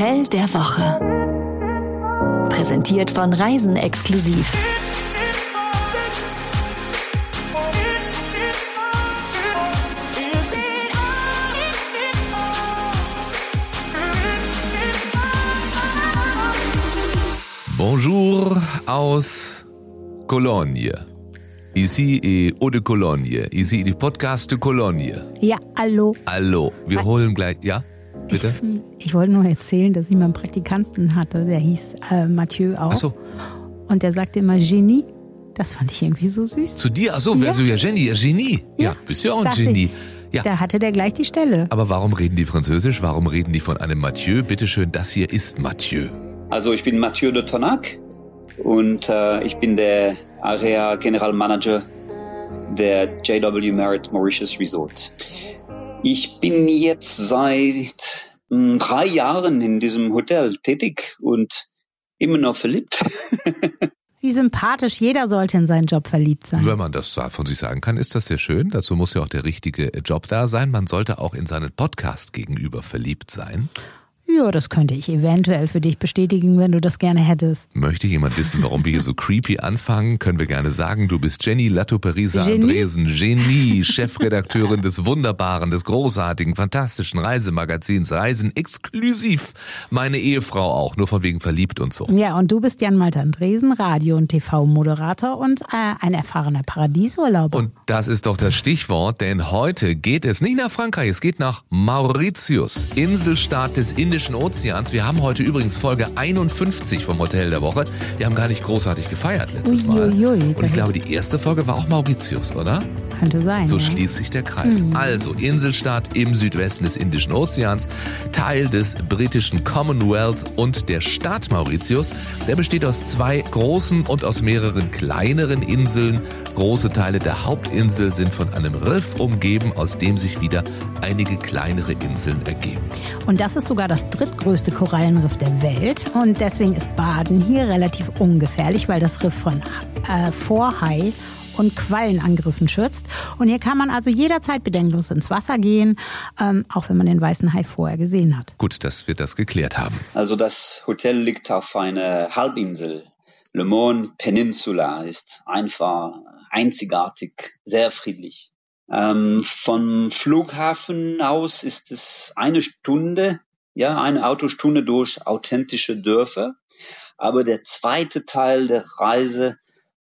Hotel der Woche. Präsentiert von Reisen exklusiv. Bonjour aus Cologne. Ici Eau de Cologne. Ici die Podcast de Cologne. Ja, hallo. Hallo. Wir holen gleich. Ja, bitte? Ich, ich wollte nur erzählen, dass ich mal einen Praktikanten hatte, der hieß äh, Mathieu auch. Ach so. Und der sagte immer Genie. Das fand ich irgendwie so süß. Zu dir? Ach so, Ja. also ja, Jenny, ja, Genie. Ja, Ja, bist ja auch ein Genie. ich. Ja. Da hatte der gleich die Stelle. Aber warum reden die Französisch? Warum reden die von einem Mathieu? Bitte schön, das hier ist Mathieu. Also ich bin Mathieu de Tonac und äh, ich bin der Area General Manager der JW Marriott Mauritius Resort. Ich bin jetzt seit mh, drei Jahren in diesem Hotel tätig und immer noch verliebt. Wie sympathisch. Jeder sollte in seinen Job verliebt sein. Wenn man das von sich sagen kann, ist das sehr schön. Dazu muss ja auch der richtige Job da sein. Man sollte auch in seinen Podcast gegenüber verliebt sein. Ja, das könnte ich eventuell für dich bestätigen, wenn du das gerne hättest. Möchte jemand wissen, warum wir hier so creepy anfangen, können wir gerne sagen, du bist Jenny Latto-Perisa Genie? Andresen, Genie, Chefredakteurin des wunderbaren, des großartigen, fantastischen Reisemagazins Reisen exklusiv. Meine Ehefrau auch, nur von wegen verliebt und so. Ja, und du bist Jan Malte Andresen, Radio- und TV-Moderator und äh, ein erfahrener Paradiesurlauber. Und das ist doch das Stichwort, denn heute geht es nicht nach Frankreich, es geht nach Mauritius, Inselstaat des Indischen Ozeans. Wir haben heute übrigens Folge 51 vom Hotel der Woche. Wir haben gar nicht großartig gefeiert letztes Mal. Uiuiui, Und ich glaube, die erste Folge war auch Mauritius, oder? Könnte sein. So ja. schließt sich der Kreis. Also Inselstaat im Südwesten des Indischen Ozeans, Teil des britischen Commonwealth und der Staat Mauritius, der besteht aus zwei großen und aus mehreren kleineren Inseln. Große Teile der Hauptinsel sind von einem Riff umgeben, aus dem sich wieder einige kleinere Inseln ergeben. Und das ist sogar das drittgrößte Korallenriff der Welt. Und deswegen ist Baden hier relativ ungefährlich, weil das Riff von äh, Vorhai und Quallenangriffen schützt. Und hier kann man also jederzeit bedenkenlos ins Wasser gehen, ähm, auch wenn man den weißen Hai vorher gesehen hat. Gut, dass wir das geklärt haben. Also das Hotel liegt auf einer Halbinsel. Le Monde Peninsula ist einfach einzigartig, sehr friedlich. Ähm, vom Flughafen aus ist es eine Stunde, ja, eine Autostunde durch authentische Dörfer. Aber der zweite Teil der Reise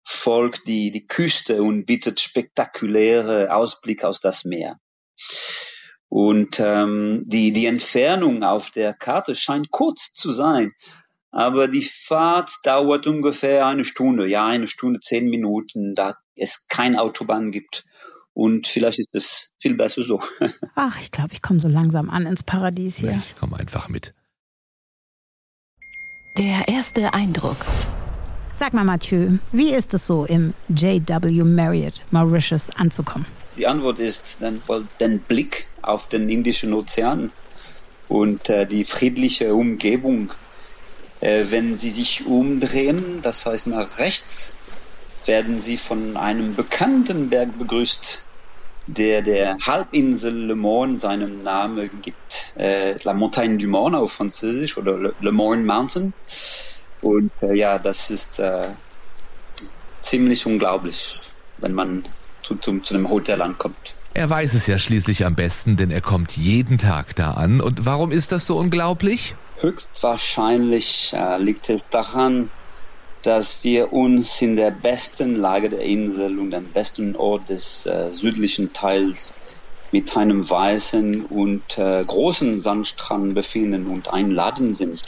folgt die, die Küste und bietet spektakuläre Ausblick aus das Meer. Und ähm, die, die Entfernung auf der Karte scheint kurz zu sein, aber die Fahrt dauert ungefähr eine Stunde, ja, eine Stunde, zehn Minuten, da es kein Autobahn gibt. Und vielleicht ist es viel besser so. Ach, ich glaube, ich komme so langsam an ins Paradies hier. Ich komme einfach mit. Der erste Eindruck. Sag mal, Mathieu, wie ist es so, im JW Marriott Mauritius anzukommen? Die Antwort ist dann wohl den Blick auf den Indischen Ozean und äh, die friedliche Umgebung. Äh, wenn Sie sich umdrehen, das heißt nach rechts, werden Sie von einem bekannten Berg begrüßt, der der Halbinsel Le Morne seinen Namen gibt. Äh, La Montagne du Morne auf Französisch oder Le, Le Morne Mountain. Und äh, ja, das ist äh, ziemlich unglaublich, wenn man zu, zu, zu einem Hotel ankommt. Er weiß es ja schließlich am besten, denn er kommt jeden Tag da an. Und warum ist das so unglaublich? Höchstwahrscheinlich äh, liegt es daran, dass wir uns in der besten Lage der Insel und am besten Ort des äh, südlichen Teils mit einem weißen und äh, großen Sandstrand befinden und einladen sind.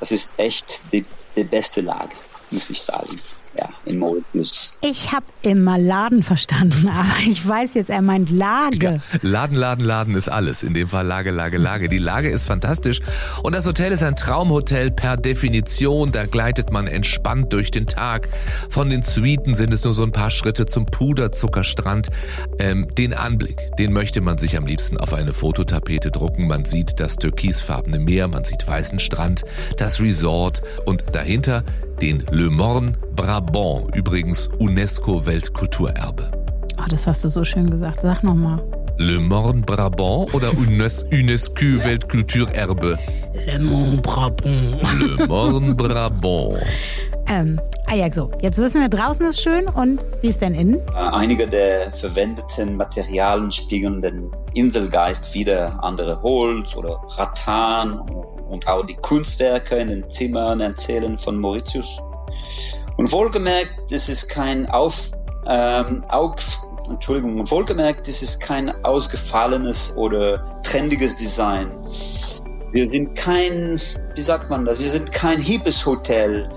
Das ist echt die, die beste Lage, muss ich sagen. Ja, in Mauritius. Ich habe immer Laden verstanden, aber ich weiß jetzt, er meint Lage. Laden, Laden, Laden ist alles. In dem Fall Lage, Lage, Lage. Die Lage ist fantastisch. Und das Hotel ist ein Traumhotel per Definition. Da gleitet man entspannt durch den Tag. Von den Suiten sind es nur so ein paar Schritte zum Puderzuckerstrand. Ähm, den Anblick, den möchte man sich am liebsten auf eine Fototapete drucken. Man sieht das türkisfarbene Meer, man sieht weißen Strand, das Resort und dahinter den Le Morne Brabant, übrigens UNESCO-Weltkulturerbe. Oh, das hast du so schön gesagt. Sag nochmal. Le Morne Brabant oder UNESCO Weltkulturerbe? Le Mont Brabant. Le Mont Brabant. Ähm, ah ja, so. Jetzt wissen wir, draußen ist schön und wie ist denn innen? Äh, Einige der verwendeten Materialien spiegeln den Inselgeist wider. Andere Holz oder Rattan und auch die Kunstwerke in den Zimmern erzählen von Mauritius. Und wohlgemerkt, es ist kein auf, ähm, auf, Entschuldigung, wohlgemerkt, es ist kein ausgefallenes oder trendiges Design. Wir sind kein, wie sagt man das, wir sind kein hippes Hotel,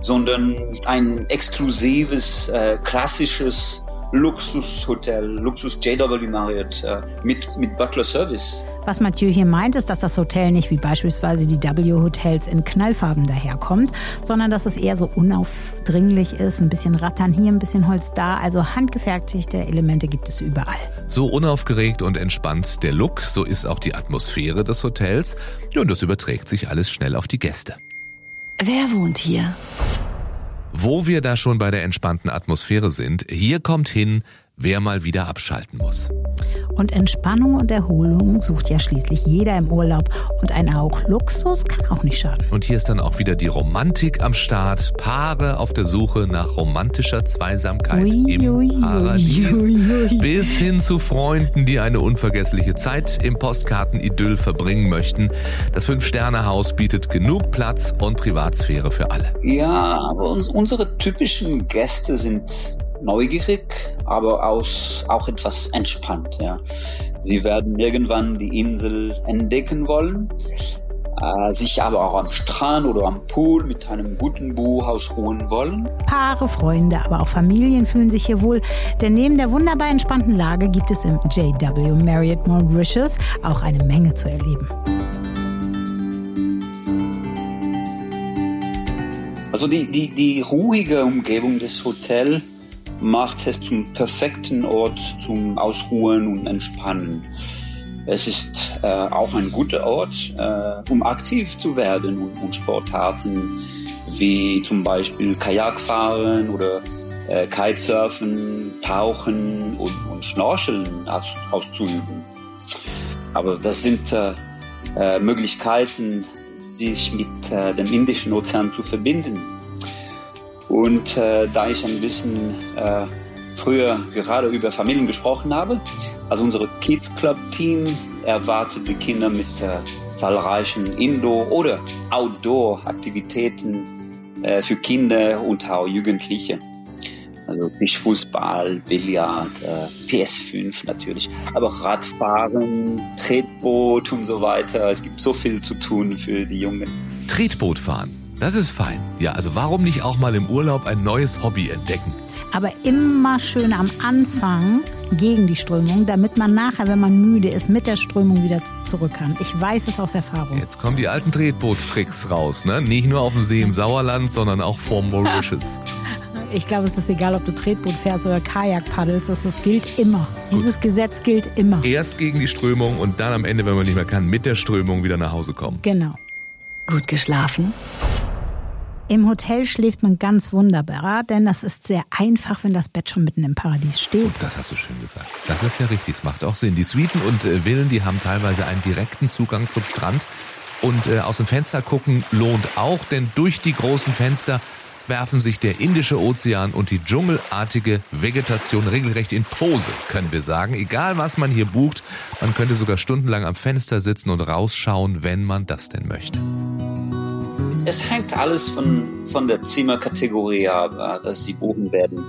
sondern ein exklusives, äh, klassisches Luxushotel, Luxus JW Marriott äh, mit, mit Butler Service. Was Mathieu hier meint, ist, dass das Hotel nicht wie beispielsweise die W-Hotels in Knallfarben daherkommt, sondern dass es eher so unaufdringlich ist, ein bisschen Rattern hier, ein bisschen Holz da. Also handgefertigte Elemente gibt es überall. So unaufgeregt und entspannt der Look, so ist auch die Atmosphäre des Hotels. Und das überträgt sich alles schnell auf die Gäste. Wer wohnt hier? Wo wir da schon bei der entspannten Atmosphäre sind, hier kommt hin, wer mal wieder abschalten muss. Und Entspannung und Erholung sucht ja schließlich jeder im Urlaub. Und ein Hauch Luxus kann auch nicht schaden. Und hier ist dann auch wieder die Romantik am Start. Paare auf der Suche nach romantischer Zweisamkeit Ui, im ui, Paradies. ui, ui. Bis hin zu Freunden, die eine unvergessliche Zeit im Postkartenidyll verbringen möchten. Das Fünf-Sterne-Haus bietet genug Platz und Privatsphäre für alle. Ja, aber uns, unsere typischen Gäste sind neugierig, aber aus, auch etwas entspannt. Ja. Sie werden irgendwann die Insel entdecken wollen, äh, sich aber auch am Strand oder am Pool mit einem guten Buch ausruhen wollen. Paare, Freunde, aber auch Familien fühlen sich hier wohl. Denn neben der wunderbar entspannten Lage gibt es im JW Marriott Mauritius auch eine Menge zu erleben. Also die, die, die ruhige Umgebung des Hotels macht es zum perfekten Ort zum Ausruhen und Entspannen. Es ist äh, auch ein guter Ort, äh, um aktiv zu werden und, und Sportarten wie zum Beispiel Kajakfahren oder äh, Kitesurfen, Tauchen und, und Schnorcheln aus, auszuüben. Aber das sind äh, äh, Möglichkeiten, sich mit äh, dem Indischen Ozean zu verbinden. Und äh, da ich ein bisschen äh, früher gerade über Familien gesprochen habe, also unser Kids Club Team erwartet die Kinder mit äh, zahlreichen Indoor- oder Outdoor-Aktivitäten äh, für Kinder und auch Jugendliche. Also Tischfußball, Billard, äh, PS5 natürlich, aber Radfahren, Tretboot und so weiter. Es gibt so viel zu tun für die Jungen. Tretboot fahren. Das ist fein. Ja, also warum nicht auch mal im Urlaub ein neues Hobby entdecken? Aber immer schön am Anfang gegen die Strömung, damit man nachher, wenn man müde ist, mit der Strömung wieder zurück kann. Ich weiß es aus Erfahrung. Jetzt kommen die alten Tretboottricks raus, ne? Nicht nur auf dem See im Sauerland, sondern auch vor Mauritius. Ich glaube, es ist egal, ob du Tretboot fährst oder Kajak paddelst. Das, das gilt immer. Dieses Gesetz gilt immer. Erst gegen die Strömung und dann am Ende, wenn man nicht mehr kann, mit der Strömung wieder nach Hause kommen. Genau. Gut geschlafen? Im Hotel schläft man ganz wunderbar, denn das ist sehr einfach, wenn das Bett schon mitten im Paradies steht. Das hast du schön gesagt. Das ist ja richtig, es macht auch Sinn. Die Suiten und äh, Villen, die haben teilweise einen direkten Zugang zum Strand. Und äh, aus dem Fenster gucken lohnt auch, denn durch die großen Fenster werfen sich der Indische Ozean und die dschungelartige Vegetation regelrecht in Pose, können wir sagen. Egal was man hier bucht, man könnte sogar stundenlang am Fenster sitzen und rausschauen, wenn man das denn möchte. Es hängt alles von, von der Zimmerkategorie ab, äh, dass Sie buchen werden.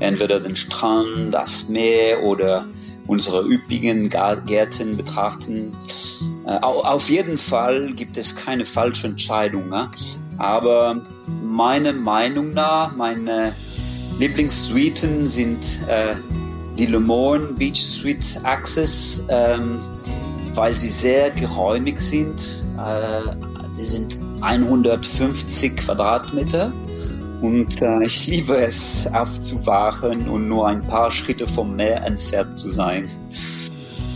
Entweder den Strand, das Meer oder unsere üppigen Gärten betrachten. Äh, au- Auf jeden Fall gibt es keine falsche Entscheidung. Aber meiner Meinung nach, meine Lieblingssuiten sind äh, die Le Morne Beach Suite Access, ähm, weil sie sehr geräumig sind. Die sind 150 Quadratmeter und äh, ich liebe es aufzuwachen und nur ein paar Schritte vom Meer entfernt zu sein.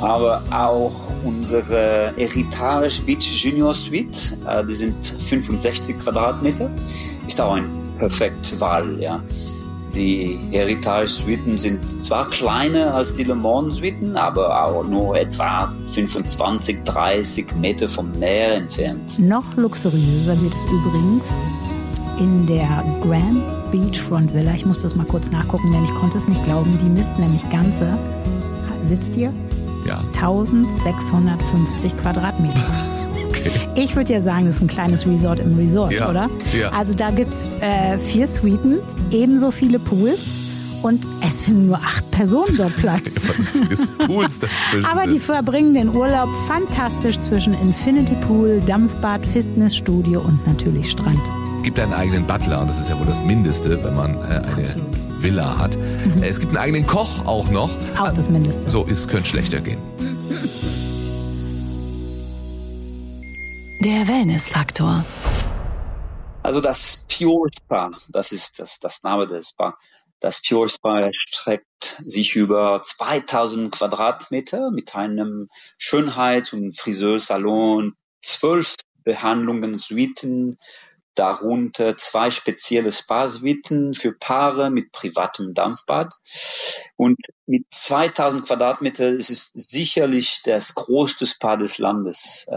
Aber auch unsere Heritage Beach Junior Suite, äh, die sind 65 Quadratmeter, ist auch ein perfekte Wahl, ja. Die Heritage Suiten sind zwar kleiner als die Le Mans Suiten, aber auch nur etwa 25, 30 Meter vom Meer entfernt. Noch luxuriöser wird es übrigens in der Grand Beachfront Villa. Ich muss das mal kurz nachgucken, denn ich konnte es nicht glauben. Die misst nämlich ganze, sitzt ihr? Ja. 1650 Quadratmeter. Ich würde ja sagen, das ist ein kleines Resort im Resort, Ja, oder? ja. Also da gibt es äh, vier Suiten, ebenso viele Pools und es finden nur acht Personen dort Platz. Dazwischen Aber die verbringen den Urlaub fantastisch zwischen Infinity Pool, Dampfbad, Fitnessstudio und natürlich Strand. gibt einen eigenen Butler und das ist ja wohl das Mindeste, wenn man äh, eine Absolut. Villa hat. Äh, Es gibt einen eigenen Koch auch noch. Auch das Mindeste. So, es könnte schlechter gehen. Der Wellnessfaktor. Also das Pure Spa, das ist das, das Name des Spa. Das Pure Spa erstreckt sich über 2000 Quadratmeter mit einem Schönheits- und Friseursalon, zwölf Behandlungen, Suiten, darunter zwei spezielle Spa-Suiten für Paare mit privatem Dampfbad. Und mit 2000 Quadratmeter ist es sicherlich das größte Spa des Landes.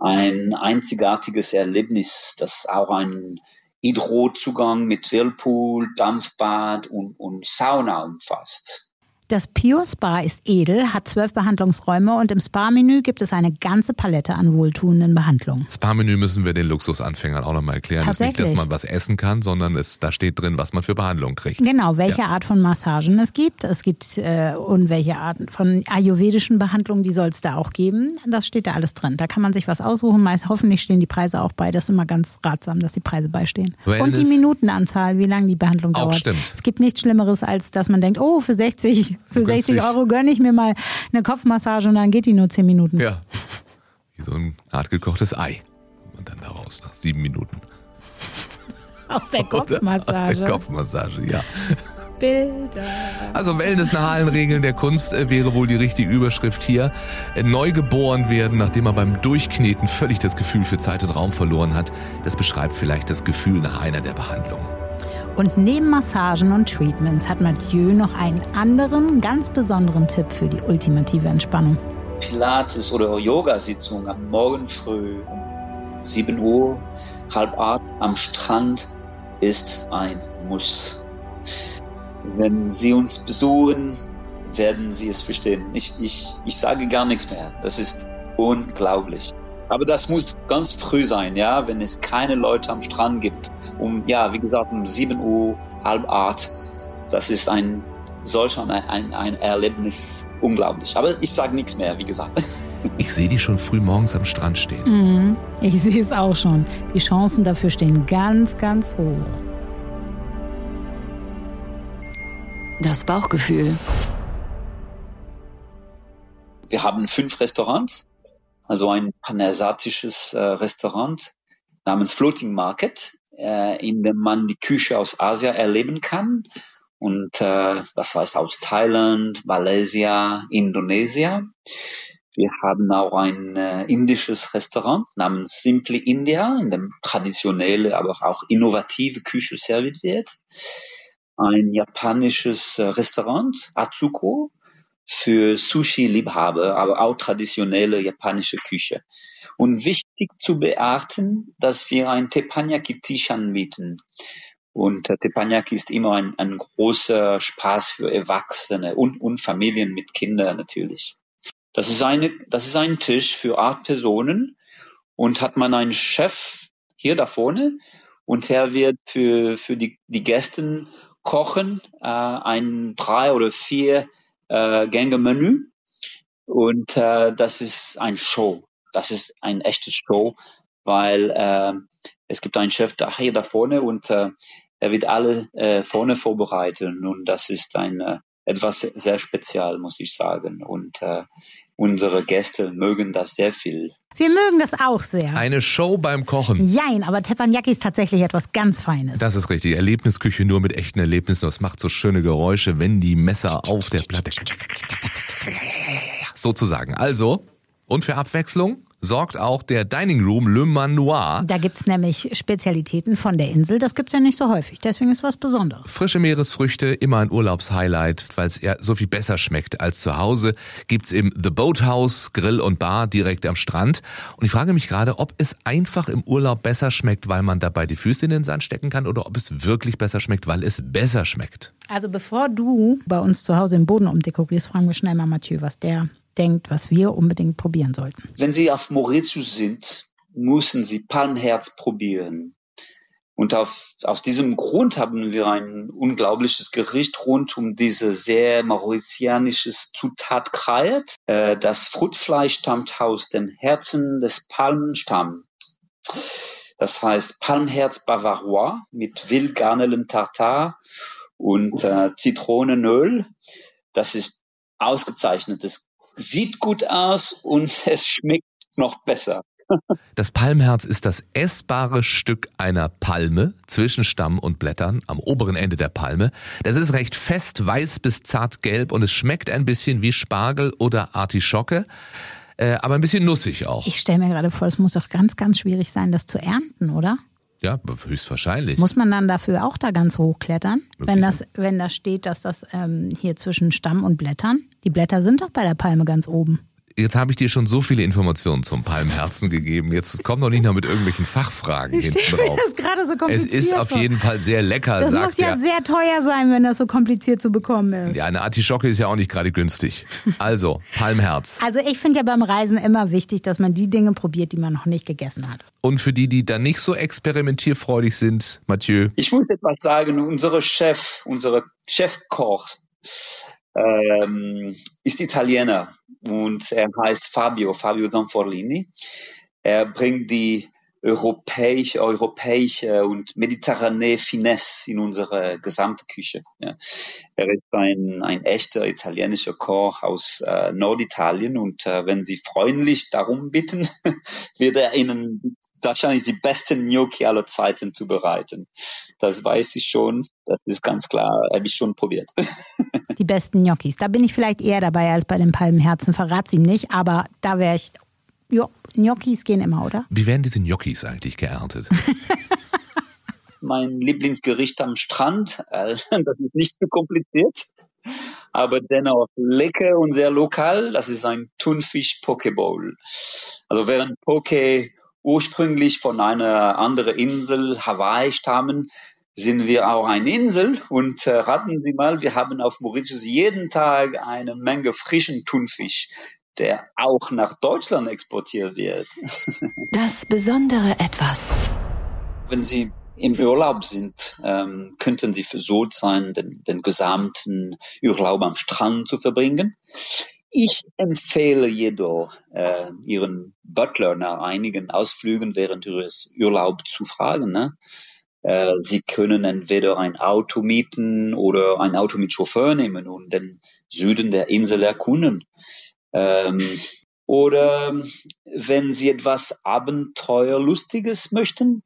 Ein einzigartiges Erlebnis, das auch einen Hydrozugang mit Whirlpool, Dampfbad und, und Sauna umfasst. Das Pure Spa ist edel, hat zwölf Behandlungsräume und im Spa-Menü gibt es eine ganze Palette an wohltuenden Behandlungen. Spa-Menü müssen wir den Luxusanfängern auch nochmal erklären. Es ist nicht, dass man was essen kann, sondern es, da steht drin, was man für Behandlung kriegt. Genau, welche Art von Massagen es gibt. Es gibt äh, und welche Arten von ayurvedischen Behandlungen, die soll es da auch geben. Das steht da alles drin. Da kann man sich was aussuchen. Meist hoffentlich stehen die Preise auch bei. Das ist immer ganz ratsam, dass die Preise beistehen. Wellness- Und die Minutenanzahl, wie lange die Behandlung Auch dauert. stimmt. Es gibt nichts Schlimmeres, als dass man denkt, oh, für 60, für So 60 günstig. Euro gönne ich mir mal eine Kopfmassage und dann geht die nur 10 Minuten. Ja. Wie so ein hart gekochtes Ei. Und dann daraus nach sieben Minuten. Aus der? Kopfmassage. Aus der Kopfmassage, ja. Bilder. Also Wellness nach allen Regeln der Kunst äh, wäre wohl die richtige Überschrift hier. Äh, Neugeboren werden, nachdem er beim Durchkneten völlig das Gefühl für Zeit und Raum verloren hat. Das beschreibt vielleicht das Gefühl nach einer der Behandlungen. Und neben Massagen und Treatments hat Mathieu noch einen anderen, ganz besonderen Tipp für die ultimative Entspannung. Pilates- oder Yoga-Sitzung am Morgen früh um 7 Uhr, halb acht am Strand ist ein Muss. Wenn Sie uns besuchen, werden Sie es verstehen. Ich, ich, ich sage gar nichts mehr. Das ist unglaublich. Aber das muss ganz früh sein, ja, wenn es keine Leute am Strand gibt. Um, ja, wie gesagt, um 7 Uhr, halb acht. Das ist ein solch ein, ein, ein Erlebnis. Unglaublich. Aber ich sage nichts mehr, wie gesagt. Ich sehe die schon früh morgens am Strand stehen. Mhm. Ich sehe es auch schon. Die Chancen dafür stehen ganz, ganz hoch. Das Bauchgefühl. Wir haben fünf Restaurants, also ein panasiatisches äh, Restaurant namens Floating Market, äh, in dem man die Küche aus Asien erleben kann. Und äh, das heißt aus Thailand, Malaysia, Indonesien. Wir haben auch ein äh, indisches Restaurant namens Simply India, in dem traditionelle, aber auch innovative Küche serviert wird. Ein japanisches äh, Restaurant, Atsuko, für Sushi-Liebhaber, aber auch traditionelle japanische Küche. Und wichtig zu beachten, dass wir ein Teppanyaki-Tisch anbieten. Und äh, Teppanyaki ist immer ein, ein großer Spaß für Erwachsene und, und Familien mit Kindern natürlich. Das ist eine, das ist ein Tisch für acht Personen und hat man einen Chef hier da vorne und er wird für, für die, die Gäste kochen, äh, ein drei oder vier äh, Gänge Menü und äh, das ist ein Show. Das ist ein echtes Show, weil äh, es gibt einen Chef da hier da vorne und äh, er wird alle äh, vorne vorbereiten und das ist ein äh, etwas sehr spezial, muss ich sagen. Und äh, unsere Gäste mögen das sehr viel. Wir mögen das auch sehr. Eine Show beim Kochen. Jein, aber Teppanyaki ist tatsächlich etwas ganz Feines. Das ist richtig. Erlebnisküche nur mit echten Erlebnissen. Das macht so schöne Geräusche, wenn die Messer auf der Platte. Sozusagen. Also, und für Abwechslung sorgt auch der Dining Room Le Manoir. Da gibt's nämlich Spezialitäten von der Insel. Das gibt's ja nicht so häufig. Deswegen ist was Besonderes. Frische Meeresfrüchte, immer ein Urlaubshighlight, weil es ja so viel besser schmeckt als zu Hause. Gibt's im The Boathouse Grill und Bar direkt am Strand. Und ich frage mich gerade, ob es einfach im Urlaub besser schmeckt, weil man dabei die Füße in den Sand stecken kann oder ob es wirklich besser schmeckt, weil es besser schmeckt. Also bevor du bei uns zu Hause den Boden umdekorierst, fragen wir schnell mal Mathieu, was der denkt, was wir unbedingt probieren sollten. Wenn Sie auf Mauritius sind, müssen Sie Palmherz probieren. Und auf, aus diesem Grund haben wir ein unglaubliches Gericht rund um diese sehr mauritianisches Zutat kreiert. Äh, das Fruchtfleisch stammt aus dem Herzen des Palmenstamms. Das heißt Palmherz Bavarois mit Wildgarnelen Tartar und äh, Zitronenöl. Das ist ausgezeichnet. Sieht gut aus und es schmeckt noch besser. Das Palmherz ist das essbare Stück einer Palme zwischen Stamm und Blättern am oberen Ende der Palme. Das ist recht fest weiß bis zart gelb und es schmeckt ein bisschen wie Spargel oder Artischocke, äh, aber ein bisschen nussig auch. Ich stelle mir gerade vor, es muss doch ganz, ganz schwierig sein, das zu ernten, oder? Ja, höchstwahrscheinlich. Muss man dann dafür auch da ganz hochklettern, wenn das, wenn da steht, dass das ähm, hier zwischen Stamm und Blättern? Die Blätter sind doch bei der Palme ganz oben. Jetzt habe ich dir schon so viele Informationen zum Palmherzen gegeben. Jetzt komm doch nicht noch mit irgendwelchen Fachfragen Ich hinten drauf. das gerade so Es kompliziert ist auf jeden Fall sehr lecker, Das sagt muss ja er. sehr teuer sein, wenn das so kompliziert zu bekommen ist. Ja, eine Artischocke ist ja auch nicht gerade günstig. Also, Palmherz. Also ich finde ja beim Reisen immer wichtig, dass man die Dinge probiert, die man noch nicht gegessen hat. Und für die, die da nicht so experimentierfreudig sind, Mathieu, Ich muss etwas sagen, unsere Chef, unsere Chefkoch ähm, ist Italiener und er heißt Fabio, Fabio Zanforlini. Er bringt die europäische, europäische und mediterrane Finesse in unsere gesamte Küche. Ja. Er ist ein, ein echter italienischer Koch aus äh, Norditalien und äh, wenn Sie freundlich darum bitten, wird er Ihnen wahrscheinlich die besten Gnocchi aller Zeiten zubereiten. Das weiß ich schon. Das ist ganz klar. Habe ich schon probiert. Die besten Gnocchis. Da bin ich vielleicht eher dabei als bei den Palmenherzen. Verrat's ihm nicht, aber da wäre ich. Ja, Gnocchis gehen immer, oder? wie werden diese Gnocchis eigentlich geerntet? mein Lieblingsgericht am Strand. Äh, Das ist nicht zu kompliziert, aber dennoch lecker und sehr lokal. Das ist ein Thunfisch Pokeball. Also während Poke ursprünglich von einer anderen Insel, Hawaii, stammen, sind wir auch eine Insel und äh, raten Sie mal, wir haben auf Mauritius jeden Tag eine Menge frischen Thunfisch, der auch nach Deutschland exportiert wird. Das besondere Etwas. Wenn Sie im Urlaub sind, ähm, könnten Sie versucht sein, den, den gesamten Urlaub am Strand zu verbringen. Ich empfehle jedoch, äh, Ihren Butler nach einigen Ausflügen während Ihres Urlaubs zu fragen. Ne? Äh, Sie können entweder ein Auto mieten oder ein Auto mit Chauffeur nehmen und den Süden der Insel erkunden. Ähm, oder wenn Sie etwas Abenteuerlustiges möchten,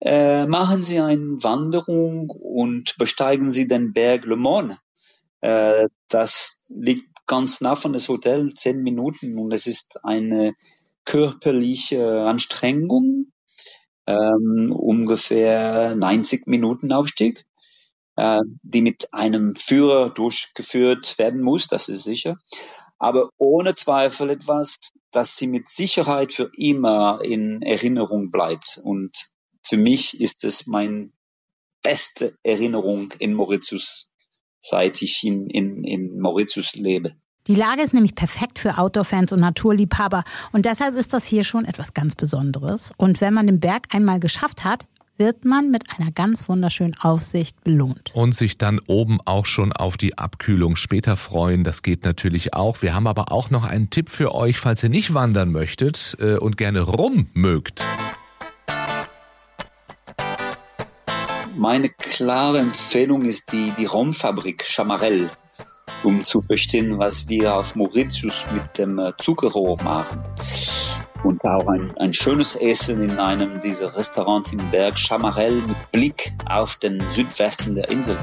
äh, machen Sie eine Wanderung und besteigen Sie den Berg Le Mans. Äh, das liegt ganz nah von das Hotel, zehn Minuten, und es ist eine körperliche Anstrengung, ähm, ungefähr 90 Minuten Aufstieg, äh, die mit einem Führer durchgeführt werden muss, das ist sicher. Aber ohne Zweifel etwas, das sie mit Sicherheit für immer in Erinnerung bleibt. Und für mich ist es meine beste Erinnerung in Mauritius, seit ich in, in, in Mauritius lebe. Die Lage ist nämlich perfekt für Outdoor-Fans und Naturliebhaber und deshalb ist das hier schon etwas ganz Besonderes. Und wenn man den Berg einmal geschafft hat, wird man mit einer ganz wunderschönen Aufsicht belohnt. Und sich dann oben auch schon auf die Abkühlung später freuen, das geht natürlich auch. Wir haben aber auch noch einen Tipp für euch, falls ihr nicht wandern möchtet äh, und gerne rum mögt. Meine klare Empfehlung ist die, die Romfabrik Chamarel, um zu verstehen, was wir auf Mauritius mit dem äh, Zuckerrohr machen. Und auch ein, ein schönes Essen in einem dieser Restaurants im Berg Chamarel mit Blick auf den Südwesten der Insel.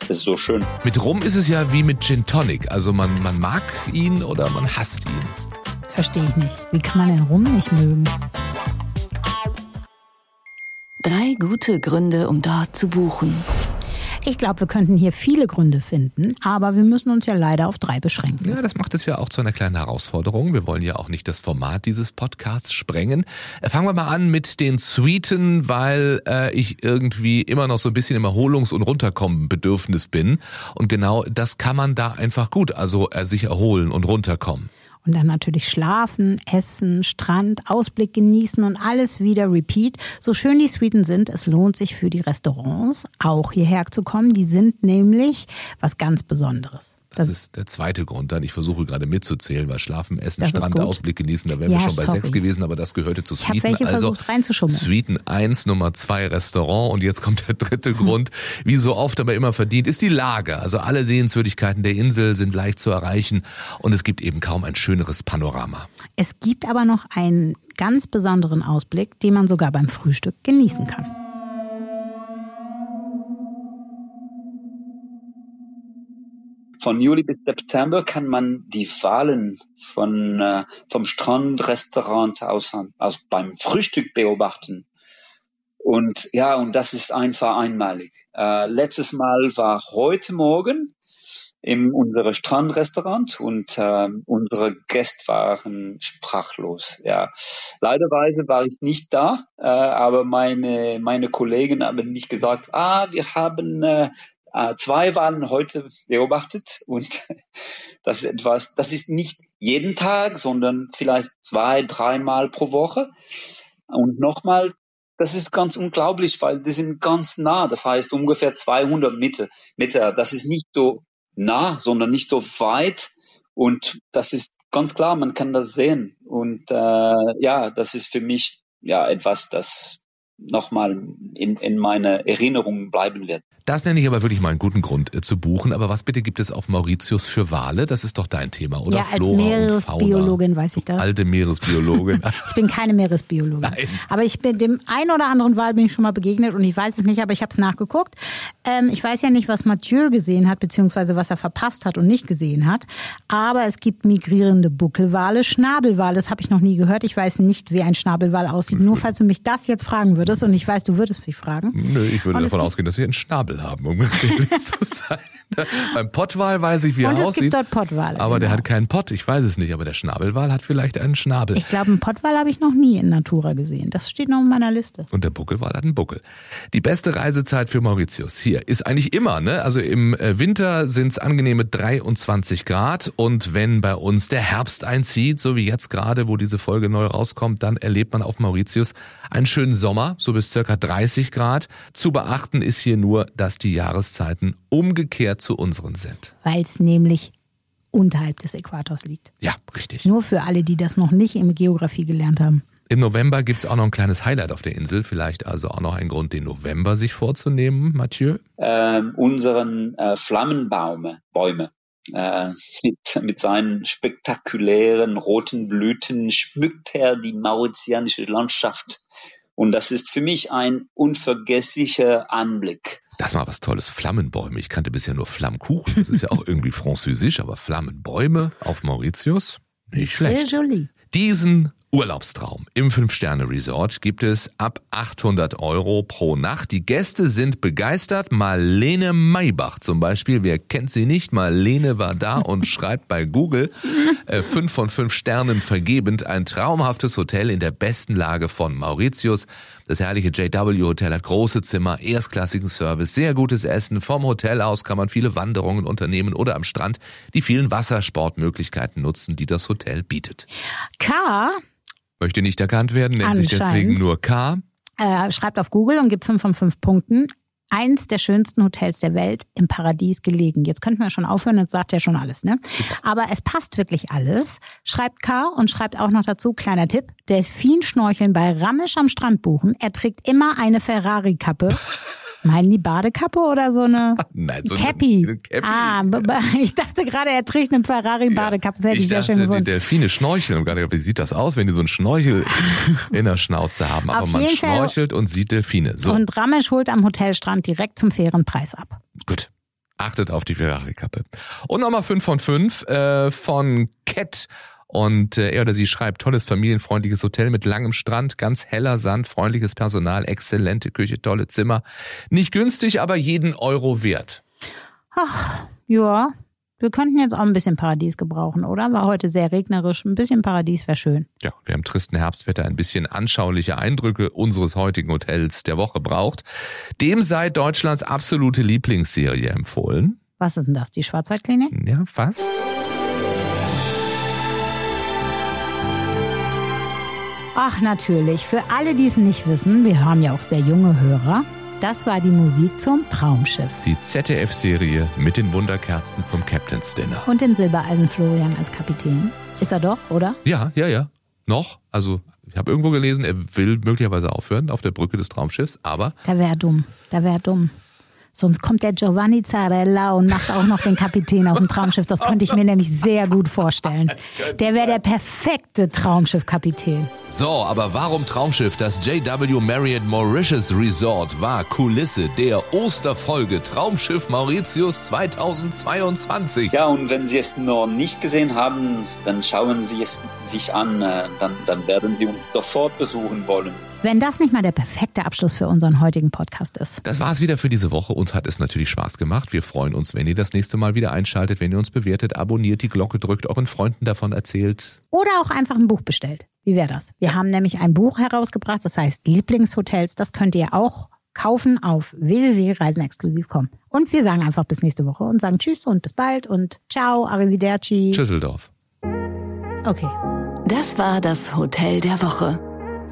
Das ist so schön. Mit Rum ist es ja wie mit Gin Tonic. Also man, man mag ihn oder man hasst ihn. Verstehe ich nicht. Wie kann man den Rum nicht mögen? Drei gute Gründe, um dort zu buchen. Ich glaube, wir könnten hier viele Gründe finden, aber wir müssen uns ja leider auf drei beschränken. Ja, das macht es ja auch zu einer kleinen Herausforderung. Wir wollen ja auch nicht das Format dieses Podcasts sprengen. Äh, fangen wir mal an mit den Suiten, weil äh, ich irgendwie immer noch so ein bisschen im Erholungs- und Runterkommen-Bedürfnis bin. Und genau das kann man da einfach gut, also äh, sich erholen und runterkommen. Und dann natürlich schlafen, essen, Strand, Ausblick genießen und alles wieder repeat. So schön die Suiten sind, es lohnt sich für die Restaurants auch hierher zu kommen. Die sind nämlich was ganz Besonderes. Das, das, ist der zweite Grund dann. Ich versuche gerade mitzuzählen, weil Schlafen, Essen, Strand. Ausblick genießen, da wären Ja, wir schon bei sorry. sechs gewesen, aber das gehörte zu Ich Suiten. welche also versucht reinzuschummeln. Suiten 1, Nummer 2 Restaurant und jetzt kommt der dritte Grund, wie so oft aber immer verdient, ist die Lage. Also alle Sehenswürdigkeiten der Insel sind leicht zu erreichen und es gibt eben kaum ein schöneres Panorama. Es gibt aber noch einen ganz besonderen Ausblick, den man sogar beim Frühstück genießen kann. Von Juli bis September kann man die Wahlen von, äh, vom Strandrestaurant aus, aus beim Frühstück beobachten. Und ja, und das ist einfach einmalig. Äh, letztes Mal war heute Morgen in unserem Strandrestaurant und äh, unsere Gäste waren sprachlos. Ja, leiderweise war ich nicht da, äh, aber meine meine Kollegen haben mich gesagt, ah, wir haben äh, zwei Wahlen heute beobachtet und das ist etwas, das ist nicht jeden Tag, sondern vielleicht zwei, dreimal pro Woche. Und nochmal, das ist ganz unglaublich, weil die sind ganz nah. Das heißt ungefähr 200 Meter. Meter. Das ist nicht so nah, sondern nicht so weit. Und das ist ganz klar, man kann das sehen. Und äh, ja, das ist für mich ja etwas, das nochmal in, in meiner Erinnerung bleiben wird. Das nenne ich aber wirklich mal einen guten Grund äh, zu buchen. Aber was bitte gibt es auf Mauritius für Wale? Das ist doch dein Thema, oder? ja, als Flora und Meeresbiologin Fauna. weiß ich das. Alte Meeresbiologin. Ich bin keine Meeresbiologin. Nein. Aber ich bin dem einen oder anderen Wal bin ich schon mal begegnet und ich weiß es nicht, aber ich habe es nachgeguckt. Ähm, ich weiß ja nicht, was Mathieu gesehen hat, beziehungsweise was er verpasst hat und nicht gesehen hat. Aber es gibt migrierende Buckelwale, Schnabelwale, das habe ich noch nie gehört. Ich weiß nicht, wie ein Schnabelwal aussieht. Nur falls du mich das jetzt fragen würdest und ich weiß, du würdest mich fragen. Nö, ich würde Und davon ausgehen, dass wir einen Schnabel haben, um ganz ehrlich zu sein. Beim Pottwal weiß ich, wie Und er es gibt aussieht. dort Pottwale, Aber der genau. hat keinen Pott, ich weiß es nicht. Aber der Schnabelwal hat vielleicht einen Schnabel. Ich glaube, einen Pottwal habe ich noch nie in Natura gesehen. Das steht noch in meiner Liste. Und der Buckelwal hat einen Buckel. Die beste Reisezeit für Mauritius hier ist eigentlich immer, ne? Also im äh, Winter sind es angenehme 23 Grad und wenn bei uns der Herbst einzieht, so wie jetzt gerade, wo diese Folge neu rauskommt, dann erlebt man auf Mauritius einen schönen Sommer, so bis circa 30 Grad. Zu beachten ist hier nur, dass die Jahreszeiten umgekehrt zu unseren sind. Weil es nämlich unterhalb des Äquators liegt. Ja, richtig. Nur für alle, die das noch nicht in Geografie gelernt haben. Im November gibt's auch noch ein kleines Highlight auf der Insel. Vielleicht also auch noch ein Grund, den November sich vorzunehmen, Mathieu. ähm, unseren äh, Flammenbaume, Bäume. Äh, mit, mit seinen spektakulären roten Blüten schmückt er die mauritianische Landschaft. Und das ist für mich ein unvergesslicher Anblick. Das mal was Tolles. Flammenbäume. Ich kannte bisher nur Flammkuchen. Das ist ja auch irgendwie französisch, aber Flammenbäume auf Mauritius? Nicht schlecht. Très joli. Diesen Urlaubstraum im Fünf-Sterne-Resort gibt es ab 800 Euro pro Nacht. Die Gäste sind begeistert. Marlene Maybach zum Beispiel, wer kennt sie nicht? Marlene war da und schreibt bei Google äh, fünf von fünf Sternen vergebend. Ein traumhaftes Hotel in der besten Lage von Mauritius. Das herrliche JW-Hotel hat große Zimmer, erstklassigen Service, sehr gutes Essen. Vom Hotel aus kann man viele Wanderungen unternehmen oder am Strand die vielen Wassersportmöglichkeiten nutzen, die das Hotel bietet. K Möchte nicht erkannt werden, nennt sich deswegen nur K. äh, schreibt auf Google und gibt 5 von 5 Punkten. Eins der schönsten Hotels der Welt im Paradies gelegen. Jetzt könnten wir schon aufhören, das sagt ja schon alles, ne? Aber es passt wirklich alles. Schreibt K und schreibt auch noch dazu, kleiner Tipp, Delfinschnorcheln bei Rammisch am Strand buchen. Er trägt immer eine Ferrari-Kappe. Meinen die Badekappe oder so eine Nein, so eine- Cappy? eine Cappy. Ah, ich dachte gerade, er trägt eine Ferrari-Badekappe. Das hätte ich, ich sehr dachte, schön die gefunden. Delfine schnorcheln. Wie sieht das aus, wenn die so einen Schnorchel in der Schnauze haben? Aber Auf man schnorchelt und sieht Delfine. So, Und Ramesh holt am Hotelstrand direkt zum fairen Preis ab. gut. Achtet auf die Ferrari-Kappe. Und nochmal 5 von 5 äh, von Cat. Und äh, er oder sie schreibt, tolles familienfreundliches Hotel mit langem Strand, ganz heller Sand, freundliches Personal, exzellente Küche, tolle Zimmer. Nicht günstig, aber jeden Euro wert. Ach, ja. Wir könnten jetzt auch ein bisschen Paradies gebrauchen, oder? War heute sehr regnerisch. Ein bisschen Paradies wäre schön. Ja, wer im tristen Herbstwetter ein bisschen anschauliche Eindrücke unseres heutigen Hotels der Woche braucht, dem sei Deutschlands absolute Lieblingsserie empfohlen. Was ist denn das? Die Schwarzwaldklinik? Ja, fast. Ach, natürlich. Für alle, die es nicht wissen, wir haben ja auch sehr junge Hörer. Das war die Musik zum Traumschiff. Die ZDF-Serie mit den Wunderkerzen zum Captain's Dinner. Und dem Silbereisen Florian als Kapitän. Ist er doch, oder? Ja, ja, ja. Noch. Also, ich habe irgendwo gelesen, er will möglicherweise aufhören auf der Brücke des Traumschiffs, aber. Da wäre dumm. Da wäre dumm. Sonst kommt der Giovanni Zarella und macht auch noch den Kapitän auf dem Traumschiff. Das könnte ich mir nämlich sehr gut vorstellen. Der wäre der perfekte Traumschiffkapitän. So, aber warum Traumschiff? Das JW Marriott Mauritius Resort war Kulisse der Osterfolge Traumschiff Mauritius 2022. Ja, und wenn Sie es noch nicht gesehen haben, dann schauen Sie es sich an. äh, Dann, dann werden Sie uns sofort besuchen wollen. Wenn das nicht mal der perfekte Abschluss für unseren heutigen Podcast ist. Das war's wieder für diese Woche. Uns hat es natürlich Spaß gemacht. Wir freuen uns, wenn ihr das nächste Mal wieder einschaltet, wenn ihr uns bewertet, abonniert, die Glocke drückt, euren Freunden davon erzählt. Oder auch einfach ein Buch bestellt. Wie wäre das? Wir haben nämlich ein Buch herausgebracht, das heißt Lieblingshotels. Das könnt ihr auch kaufen auf www.reisenexklusiv.com. Und wir sagen einfach bis nächste Woche und sagen Tschüss und bis bald und Ciao, Arrivederci. Schüsseldorf. Okay. Das war das Hotel der Woche.